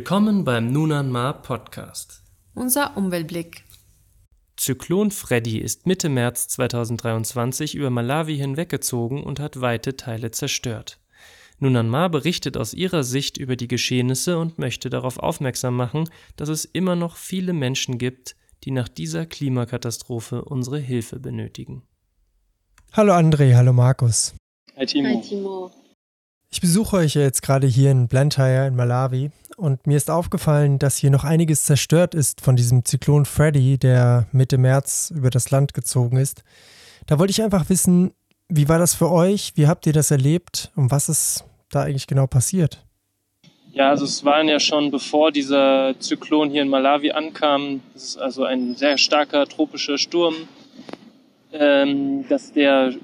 Willkommen beim Nunan Mar Podcast. Unser Umweltblick. Zyklon Freddy ist Mitte März 2023 über Malawi hinweggezogen und hat weite Teile zerstört. Nunan Mar berichtet aus ihrer Sicht über die Geschehnisse und möchte darauf aufmerksam machen, dass es immer noch viele Menschen gibt, die nach dieser Klimakatastrophe unsere Hilfe benötigen. Hallo André, hallo Markus. Hi Timo. Hi Timo. Ich besuche euch jetzt gerade hier in Blantyre in Malawi und mir ist aufgefallen, dass hier noch einiges zerstört ist von diesem Zyklon Freddy, der Mitte März über das Land gezogen ist. Da wollte ich einfach wissen, wie war das für euch? Wie habt ihr das erlebt und was ist da eigentlich genau passiert? Ja, also es waren ja schon, bevor dieser Zyklon hier in Malawi ankam, das ist also ein sehr starker tropischer Sturm, ähm, dass der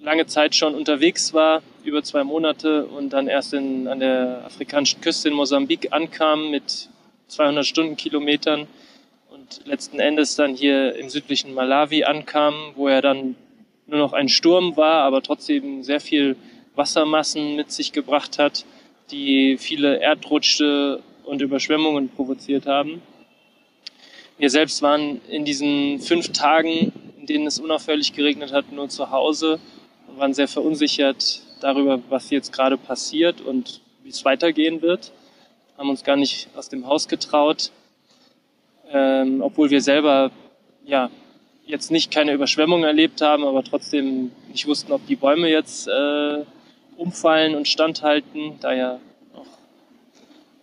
lange Zeit schon unterwegs war, über zwei Monate und dann erst in, an der afrikanischen Küste in Mosambik ankam mit 200 Stundenkilometern und letzten Endes dann hier im südlichen Malawi ankam, wo er dann nur noch ein Sturm war, aber trotzdem sehr viel Wassermassen mit sich gebracht hat, die viele Erdrutsche und Überschwemmungen provoziert haben. Wir selbst waren in diesen fünf Tagen, in denen es unaufhörlich geregnet hat, nur zu Hause waren sehr verunsichert darüber, was jetzt gerade passiert und wie es weitergehen wird. Haben uns gar nicht aus dem Haus getraut, ähm, obwohl wir selber ja jetzt nicht keine Überschwemmung erlebt haben, aber trotzdem nicht wussten, ob die Bäume jetzt äh, umfallen und standhalten, da ja auch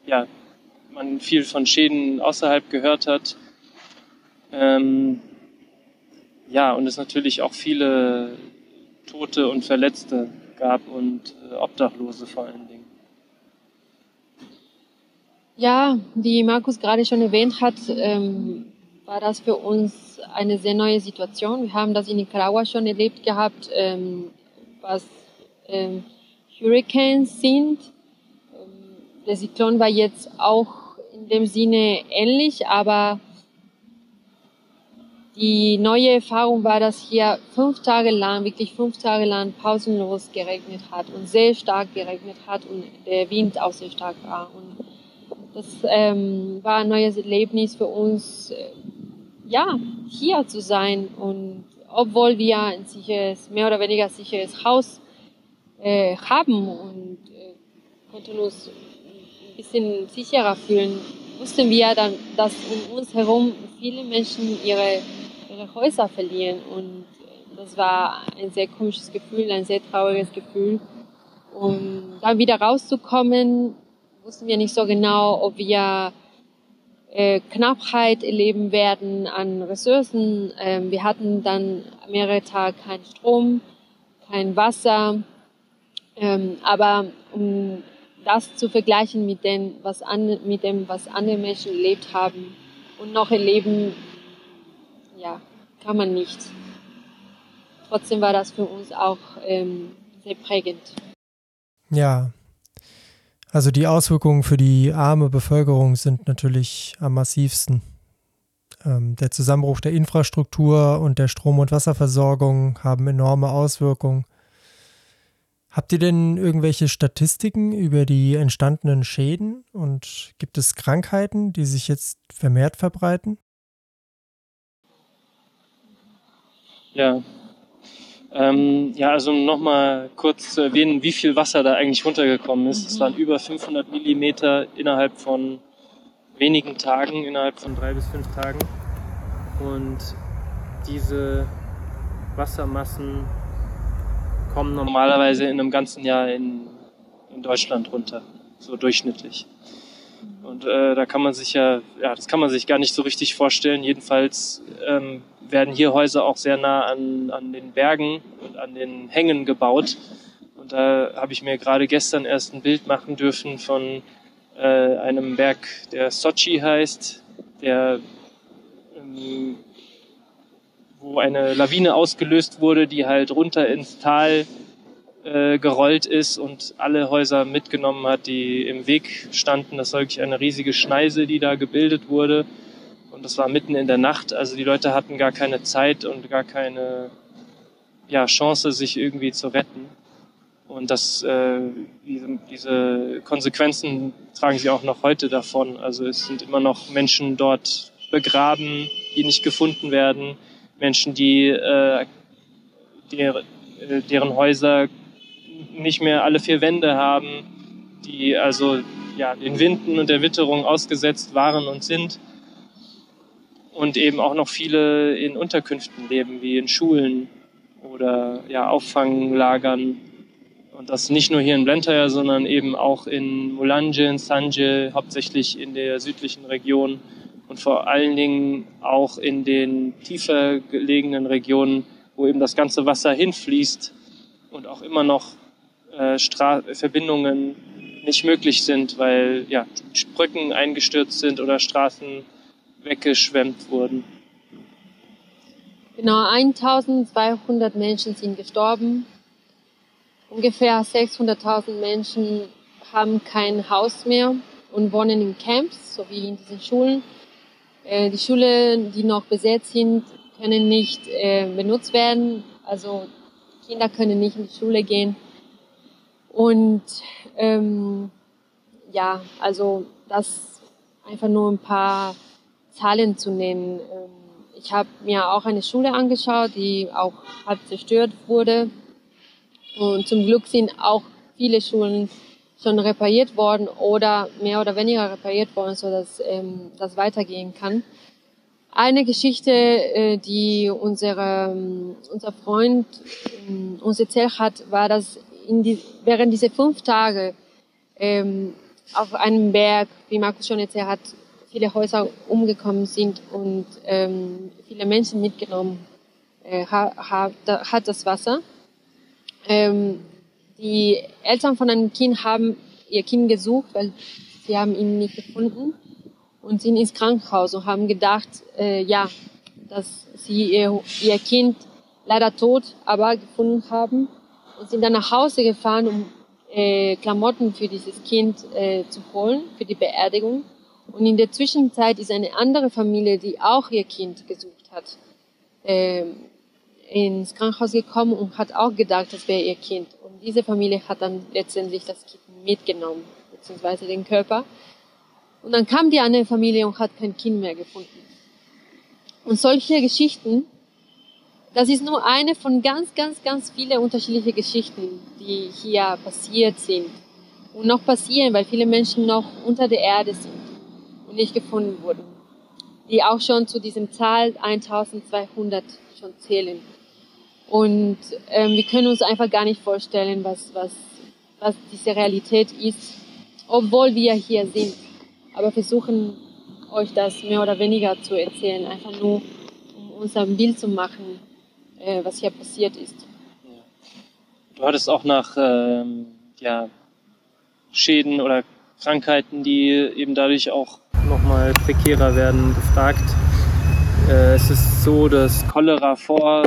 ja, man viel von Schäden außerhalb gehört hat. Ähm, ja, und es natürlich auch viele Tote und Verletzte gab und äh, Obdachlose vor allen Dingen. Ja, wie Markus gerade schon erwähnt hat, ähm, war das für uns eine sehr neue Situation. Wir haben das in Nicaragua schon erlebt gehabt, ähm, was ähm, Hurricanes sind. Ähm, der Zyklon war jetzt auch in dem Sinne ähnlich, aber die neue Erfahrung war, dass hier fünf Tage lang, wirklich fünf Tage lang pausenlos geregnet hat und sehr stark geregnet hat und der Wind auch sehr stark war. Und das ähm, war ein neues Erlebnis für uns, äh, ja, hier zu sein. Und obwohl wir ein sicheres, mehr oder weniger sicheres Haus äh, haben und äh, konnten uns ein bisschen sicherer fühlen, wussten wir dann, dass um uns herum viele Menschen ihre Häuser verlieren. Und das war ein sehr komisches Gefühl, ein sehr trauriges Gefühl. Und dann wieder rauszukommen, wussten wir nicht so genau, ob wir äh, Knappheit erleben werden an Ressourcen. Ähm, wir hatten dann mehrere Tage keinen Strom, kein Wasser. Ähm, aber um das zu vergleichen mit dem, was, an, mit dem, was andere Menschen erlebt haben und noch erleben, ja, kann man nicht. Trotzdem war das für uns auch ähm, sehr prägend. Ja, also die Auswirkungen für die arme Bevölkerung sind natürlich am massivsten. Ähm, der Zusammenbruch der Infrastruktur und der Strom- und Wasserversorgung haben enorme Auswirkungen. Habt ihr denn irgendwelche Statistiken über die entstandenen Schäden und gibt es Krankheiten, die sich jetzt vermehrt verbreiten? Ja. Ähm, ja, also nochmal kurz zu erwähnen, wie viel Wasser da eigentlich runtergekommen ist. Es waren über 500 Millimeter innerhalb von wenigen Tagen, innerhalb von drei bis fünf Tagen. Und diese Wassermassen kommen normalerweise in einem ganzen Jahr in, in Deutschland runter, so durchschnittlich. Und äh, da kann man sich ja, ja, das kann man sich gar nicht so richtig vorstellen. Jedenfalls ähm, werden hier Häuser auch sehr nah an, an den Bergen und an den Hängen gebaut. Und da habe ich mir gerade gestern erst ein Bild machen dürfen von äh, einem Berg, der Sochi heißt, der ähm, wo eine Lawine ausgelöst wurde, die halt runter ins Tal äh, gerollt ist und alle Häuser mitgenommen hat, die im Weg standen. Das war wirklich eine riesige Schneise, die da gebildet wurde. Und das war mitten in der Nacht. Also die Leute hatten gar keine Zeit und gar keine ja, Chance, sich irgendwie zu retten. Und das, äh, diese, diese Konsequenzen tragen sie auch noch heute davon. Also es sind immer noch Menschen dort begraben, die nicht gefunden werden, Menschen, die äh, der, äh, deren Häuser nicht mehr alle vier Wände haben, die also ja, den Winden und der Witterung ausgesetzt waren und sind. Und eben auch noch viele in Unterkünften leben, wie in Schulen oder ja, Auffanglagern. Und das nicht nur hier in Blantyre, sondern eben auch in Mulanje, in Sanje, hauptsächlich in der südlichen Region und vor allen Dingen auch in den tiefer gelegenen Regionen, wo eben das ganze Wasser hinfließt und auch immer noch äh, Verbindungen nicht möglich sind, weil ja, Brücken eingestürzt sind oder Straßen weggeschwemmt wurden. Genau, 1200 Menschen sind gestorben. Ungefähr 600.000 Menschen haben kein Haus mehr und wohnen in Camps, so wie in diesen Schulen. Äh, die Schulen, die noch besetzt sind, können nicht äh, benutzt werden. Also Kinder können nicht in die Schule gehen. Und ähm, ja, also das einfach nur ein paar Zahlen zu nennen. Ähm, ich habe mir auch eine Schule angeschaut, die auch halb zerstört wurde. Und zum Glück sind auch viele Schulen schon repariert worden oder mehr oder weniger repariert worden, sodass ähm, das weitergehen kann. Eine Geschichte, äh, die unsere, ähm, unser Freund äh, uns erzählt hat, war, dass in die, während dieser fünf Tage ähm, auf einem Berg, wie Markus schon erzählt hat, viele Häuser umgekommen sind und ähm, viele Menschen mitgenommen äh, ha, hat das Wasser. Ähm, die Eltern von einem Kind haben ihr Kind gesucht, weil sie haben ihn nicht gefunden und sind ins Krankenhaus und haben gedacht, äh, ja, dass sie ihr, ihr Kind leider tot, aber gefunden haben und sind dann nach Hause gefahren, um äh, Klamotten für dieses Kind äh, zu holen, für die Beerdigung. Und in der Zwischenzeit ist eine andere Familie, die auch ihr Kind gesucht hat, äh, ins Krankenhaus gekommen und hat auch gedacht, das wäre ihr Kind. Und diese Familie hat dann letztendlich das Kind mitgenommen, beziehungsweise den Körper. Und dann kam die andere Familie und hat kein Kind mehr gefunden. Und solche Geschichten das ist nur eine von ganz, ganz, ganz vielen unterschiedlichen Geschichten, die hier passiert sind und noch passieren, weil viele Menschen noch unter der Erde sind und nicht gefunden wurden, die auch schon zu diesem Zahl 1200 schon zählen. Und ähm, wir können uns einfach gar nicht vorstellen, was, was, was diese Realität ist, obwohl wir hier sind. Aber versuchen euch das mehr oder weniger zu erzählen, einfach nur um uns ein Bild zu machen, äh, was hier passiert ist. Du hattest auch nach ähm, ja, Schäden oder Krankheiten, die eben dadurch auch nochmal prekärer werden, gefragt. Äh, es ist so, dass Cholera vor,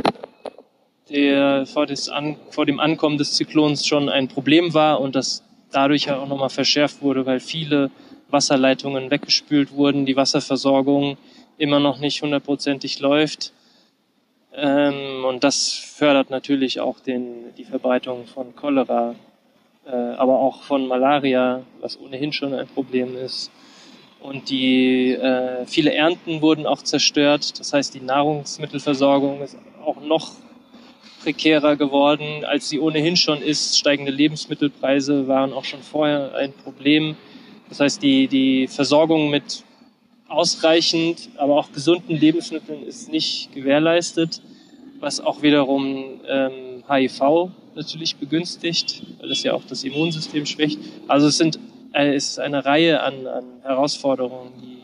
der, vor, An, vor dem Ankommen des Zyklons schon ein Problem war und das dadurch ja auch nochmal verschärft wurde, weil viele Wasserleitungen weggespült wurden, die Wasserversorgung immer noch nicht hundertprozentig läuft. Ähm, und das fördert natürlich auch den, die Verbreitung von Cholera, äh, aber auch von Malaria, was ohnehin schon ein Problem ist. Und die äh, viele Ernten wurden auch zerstört. Das heißt, die Nahrungsmittelversorgung ist auch noch prekärer geworden, als sie ohnehin schon ist. Steigende Lebensmittelpreise waren auch schon vorher ein Problem. Das heißt, die, die Versorgung mit ausreichend, aber auch gesunden Lebensmitteln ist nicht gewährleistet, was auch wiederum ähm, HIV natürlich begünstigt, weil es ja auch das Immunsystem schwächt. Also es sind äh, es ist eine Reihe an, an Herausforderungen, die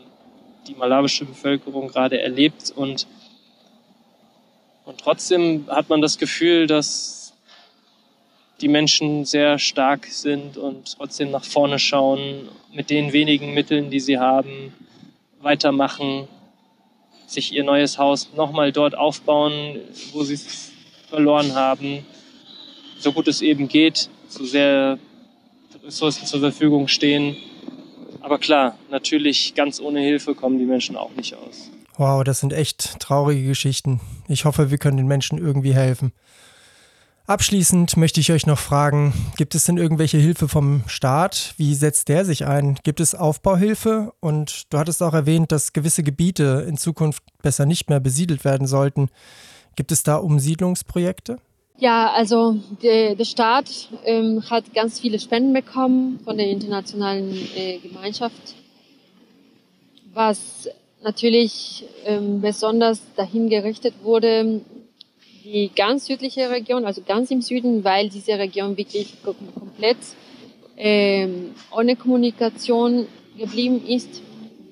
die malawische Bevölkerung gerade erlebt und und trotzdem hat man das Gefühl, dass die Menschen sehr stark sind und trotzdem nach vorne schauen mit den wenigen Mitteln, die sie haben weitermachen, sich ihr neues Haus nochmal dort aufbauen, wo sie es verloren haben, so gut es eben geht, so sehr Ressourcen zur Verfügung stehen. Aber klar, natürlich ganz ohne Hilfe kommen die Menschen auch nicht aus. Wow, das sind echt traurige Geschichten. Ich hoffe, wir können den Menschen irgendwie helfen. Abschließend möchte ich euch noch fragen, gibt es denn irgendwelche Hilfe vom Staat? Wie setzt der sich ein? Gibt es Aufbauhilfe? Und du hattest auch erwähnt, dass gewisse Gebiete in Zukunft besser nicht mehr besiedelt werden sollten. Gibt es da Umsiedlungsprojekte? Ja, also der, der Staat ähm, hat ganz viele Spenden bekommen von der internationalen äh, Gemeinschaft, was natürlich ähm, besonders dahin gerichtet wurde, die ganz südliche Region, also ganz im Süden, weil diese Region wirklich komplett ähm, ohne Kommunikation geblieben ist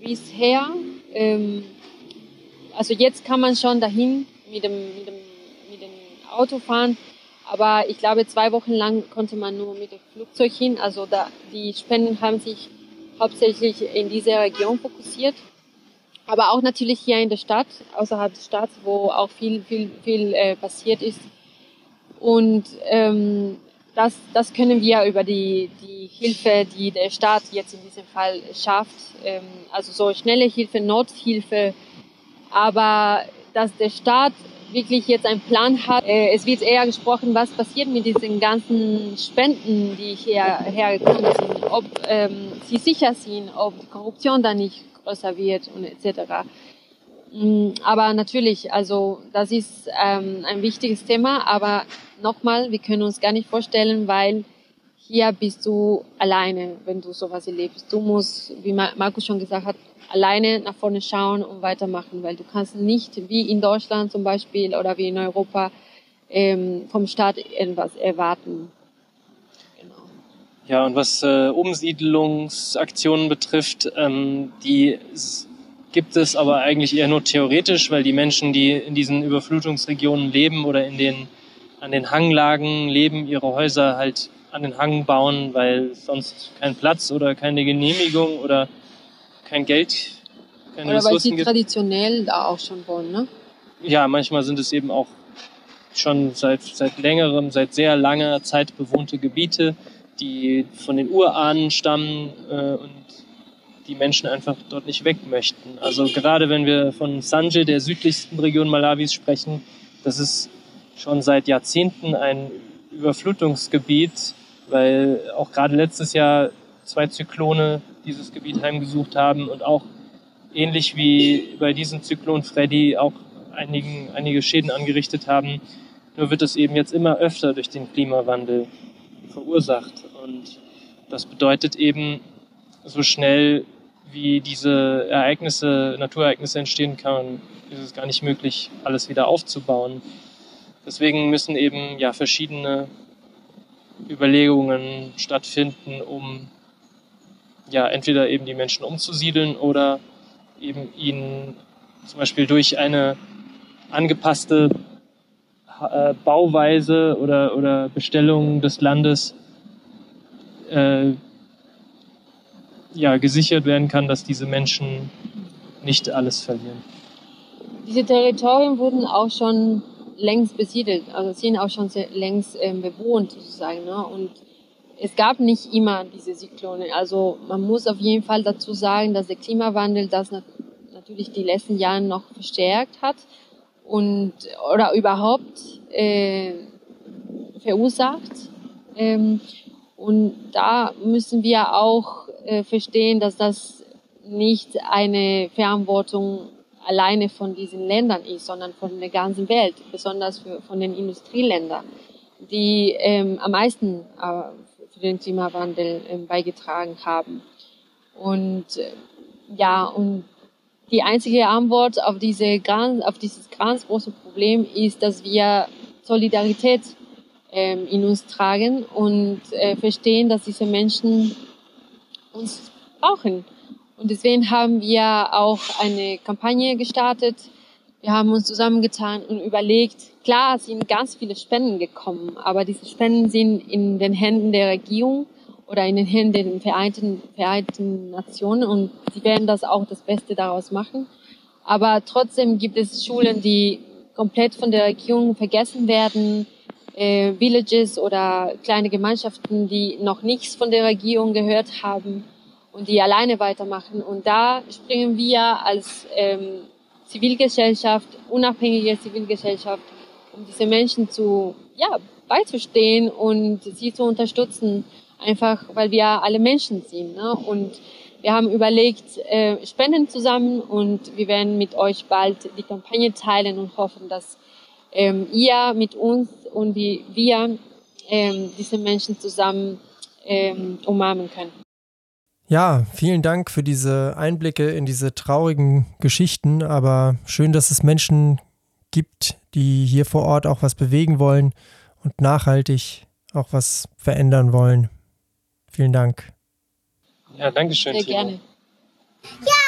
bisher. Ähm, also jetzt kann man schon dahin mit dem, mit dem, mit dem Auto fahren, aber ich glaube, zwei Wochen lang konnte man nur mit dem Flugzeug hin. Also da, die Spenden haben sich hauptsächlich in diese Region fokussiert aber auch natürlich hier in der Stadt, außerhalb der Stadt, wo auch viel, viel, viel äh, passiert ist. Und ähm, das, das können wir über die, die Hilfe, die der Staat jetzt in diesem Fall schafft, ähm, also so schnelle Hilfe, Nothilfe, aber dass der Staat wirklich jetzt einen Plan hat. Äh, es wird eher gesprochen, was passiert mit diesen ganzen Spenden, die hierher hergekommen sind, ob ähm, sie sicher sind, ob die Korruption da nicht wird und etc. Mm, aber natürlich, also das ist ähm, ein wichtiges Thema, aber nochmal, wir können uns gar nicht vorstellen, weil hier bist du alleine, wenn du sowas erlebst. Du musst, wie Markus schon gesagt hat, alleine nach vorne schauen und weitermachen, weil du kannst nicht wie in Deutschland zum Beispiel oder wie in Europa ähm, vom Staat irgendwas erwarten. Ja, und was äh, Umsiedlungsaktionen betrifft, ähm, die gibt es aber eigentlich eher nur theoretisch, weil die Menschen, die in diesen Überflutungsregionen leben oder in den, an den Hanglagen leben, ihre Häuser halt an den Hang bauen, weil sonst kein Platz oder keine Genehmigung oder kein Geld, keine oder Ressourcen weil sie gibt. traditionell da auch schon wohnen, ne? Ja, manchmal sind es eben auch schon seit, seit längerem, seit sehr langer Zeit bewohnte Gebiete die von den Urahnen stammen äh, und die Menschen einfach dort nicht weg möchten. Also gerade wenn wir von Sanje, der südlichsten Region Malawis, sprechen, das ist schon seit Jahrzehnten ein Überflutungsgebiet, weil auch gerade letztes Jahr zwei Zyklone dieses Gebiet heimgesucht haben und auch ähnlich wie bei diesem Zyklon Freddy auch einigen, einige Schäden angerichtet haben. Nur wird es eben jetzt immer öfter durch den Klimawandel verursacht. Und das bedeutet eben, so schnell wie diese Ereignisse, Naturereignisse entstehen kann, ist es gar nicht möglich, alles wieder aufzubauen. Deswegen müssen eben ja verschiedene Überlegungen stattfinden, um ja entweder eben die Menschen umzusiedeln oder eben ihnen zum Beispiel durch eine angepasste äh, Bauweise oder, oder Bestellung des Landes äh, ja, gesichert werden kann, dass diese Menschen nicht alles verlieren. Diese Territorien wurden auch schon längst besiedelt, also sind auch schon längst ähm, bewohnt sozusagen. Ne? Und es gab nicht immer diese Zyklone. Also man muss auf jeden Fall dazu sagen, dass der Klimawandel das natürlich die letzten Jahre noch verstärkt hat und oder überhaupt äh, verursacht. Ähm, und da müssen wir auch äh, verstehen, dass das nicht eine Verantwortung alleine von diesen Ländern ist, sondern von der ganzen Welt, besonders für, von den Industrieländern, die ähm, am meisten äh, für den Klimawandel äh, beigetragen haben. Und äh, ja, und die einzige Antwort auf, diese auf dieses ganz große Problem ist, dass wir Solidarität ähm, in uns tragen und äh, verstehen, dass diese Menschen uns brauchen. Und deswegen haben wir auch eine Kampagne gestartet. Wir haben uns zusammengetan und überlegt, klar sind ganz viele Spenden gekommen, aber diese Spenden sind in den Händen der Regierung oder in den Händen der Vereinten, Vereinten Nationen und sie werden das auch das Beste daraus machen. Aber trotzdem gibt es Schulen, die komplett von der Regierung vergessen werden, äh, Villages oder kleine Gemeinschaften, die noch nichts von der Regierung gehört haben und die alleine weitermachen. Und da springen wir als ähm, Zivilgesellschaft, unabhängige Zivilgesellschaft, um diese Menschen zu ja, beizustehen und sie zu unterstützen, einfach weil wir alle Menschen sind. Ne? Und wir haben überlegt, äh, Spenden zusammen und wir werden mit euch bald die Kampagne teilen und hoffen, dass ähm, ihr mit uns und wie wir ähm, diese Menschen zusammen ähm, umarmen können. Ja, vielen Dank für diese Einblicke in diese traurigen Geschichten, aber schön, dass es Menschen gibt, die hier vor Ort auch was bewegen wollen und nachhaltig auch was verändern wollen. Vielen Dank. Ja, danke schön. Sehr gerne. Ja.